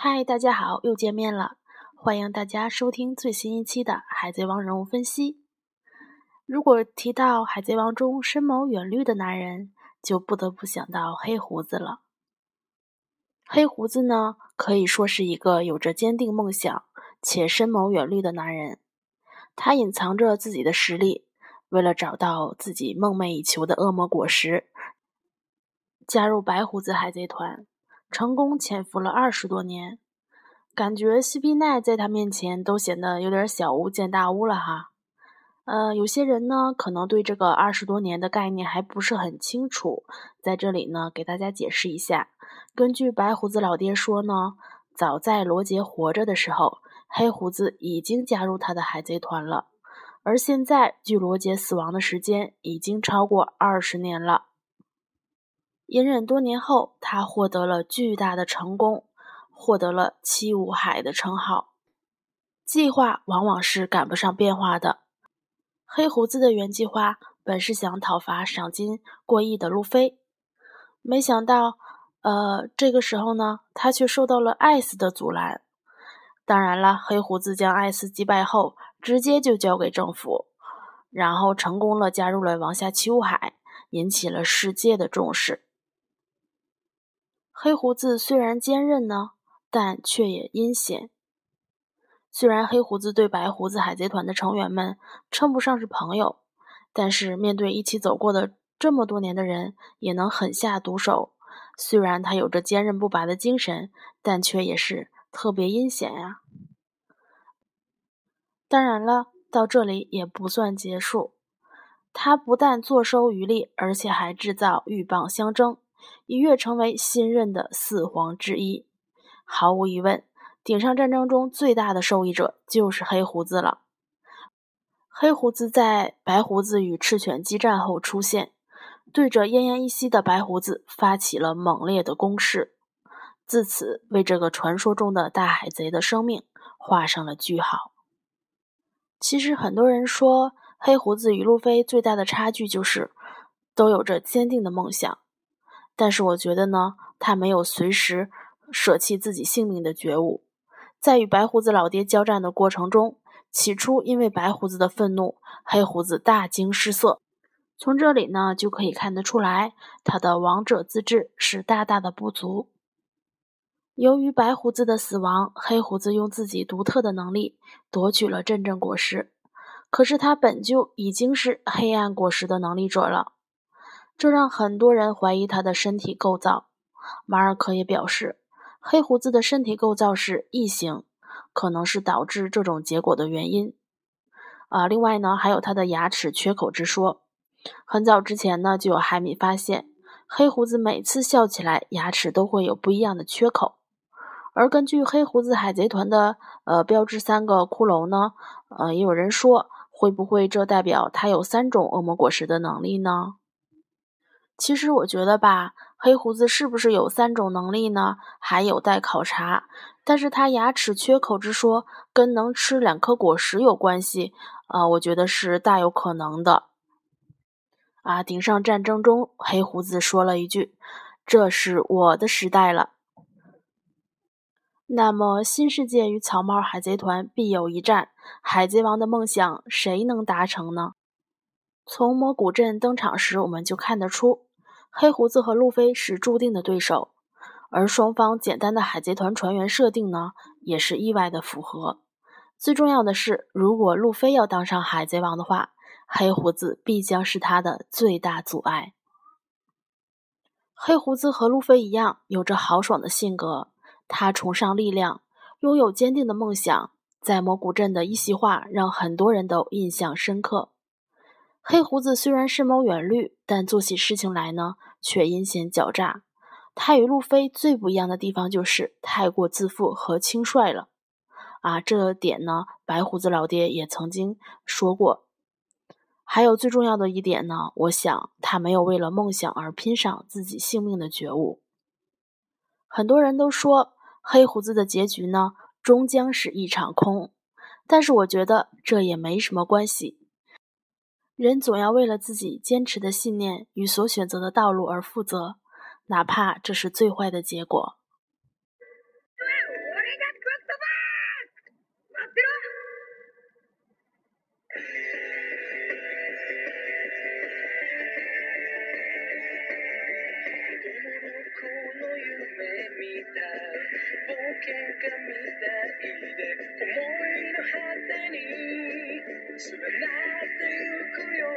嗨，大家好，又见面了，欢迎大家收听最新一期的《海贼王》人物分析。如果提到《海贼王》中深谋远虑的男人，就不得不想到黑胡子了。黑胡子呢，可以说是一个有着坚定梦想且深谋远虑的男人。他隐藏着自己的实力，为了找到自己梦寐以求的恶魔果实，加入白胡子海贼团。成功潜伏了二十多年，感觉西比奈在他面前都显得有点小巫见大巫了哈。呃，有些人呢可能对这个二十多年的概念还不是很清楚，在这里呢给大家解释一下。根据白胡子老爹说呢，早在罗杰活着的时候，黑胡子已经加入他的海贼团了，而现在距罗杰死亡的时间已经超过二十年了。隐忍多年后，他获得了巨大的成功，获得了七武海的称号。计划往往是赶不上变化的。黑胡子的原计划本是想讨伐赏金过亿的路飞，没想到，呃，这个时候呢，他却受到了艾斯的阻拦。当然了，黑胡子将艾斯击败后，直接就交给政府，然后成功了加入了王下七武海，引起了世界的重视。黑胡子虽然坚韧呢，但却也阴险。虽然黑胡子对白胡子海贼团的成员们称不上是朋友，但是面对一起走过的这么多年的人，也能狠下毒手。虽然他有着坚韧不拔的精神，但却也是特别阴险呀。当然了，到这里也不算结束。他不但坐收渔利，而且还制造鹬蚌相争。一跃成为新任的四皇之一。毫无疑问，顶上战争中最大的受益者就是黑胡子了。黑胡子在白胡子与赤犬激战后出现，对着奄奄一息的白胡子发起了猛烈的攻势，自此为这个传说中的大海贼的生命画上了句号。其实，很多人说黑胡子与路飞最大的差距就是都有着坚定的梦想。但是我觉得呢，他没有随时舍弃自己性命的觉悟。在与白胡子老爹交战的过程中，起初因为白胡子的愤怒，黑胡子大惊失色。从这里呢，就可以看得出来，他的王者资质是大大的不足。由于白胡子的死亡，黑胡子用自己独特的能力夺取了阵阵果实。可是他本就已经是黑暗果实的能力者了。这让很多人怀疑他的身体构造。马尔可也表示，黑胡子的身体构造是异形，可能是导致这种结果的原因。啊，另外呢，还有他的牙齿缺口之说。很早之前呢，就有海米发现，黑胡子每次笑起来，牙齿都会有不一样的缺口。而根据黑胡子海贼团的呃标志三个骷髅呢，呃，也有人说，会不会这代表他有三种恶魔果实的能力呢？其实我觉得吧，黑胡子是不是有三种能力呢？还有待考察。但是他牙齿缺口之说跟能吃两颗果实有关系，啊，我觉得是大有可能的。啊，顶上战争中，黑胡子说了一句：“这是我的时代了。”那么，新世界与草帽海贼团必有一战，海贼王的梦想谁能达成呢？从魔古镇登场时，我们就看得出。黑胡子和路飞是注定的对手，而双方简单的海贼团船员设定呢，也是意外的符合。最重要的是，如果路飞要当上海贼王的话，黑胡子必将是他的最大阻碍。黑胡子和路飞一样，有着豪爽的性格，他崇尚力量，拥有坚定的梦想。在魔古镇的一席话，让很多人都印象深刻。黑胡子虽然深谋远虑，但做起事情来呢，却阴险狡诈。他与路飞最不一样的地方就是太过自负和轻率了。啊，这点呢，白胡子老爹也曾经说过。还有最重要的一点呢，我想他没有为了梦想而拼上自己性命的觉悟。很多人都说黑胡子的结局呢，终将是一场空，但是我觉得这也没什么关系。人总要为了自己坚持的信念与所选择的道路而负责哪怕这是最坏的结果。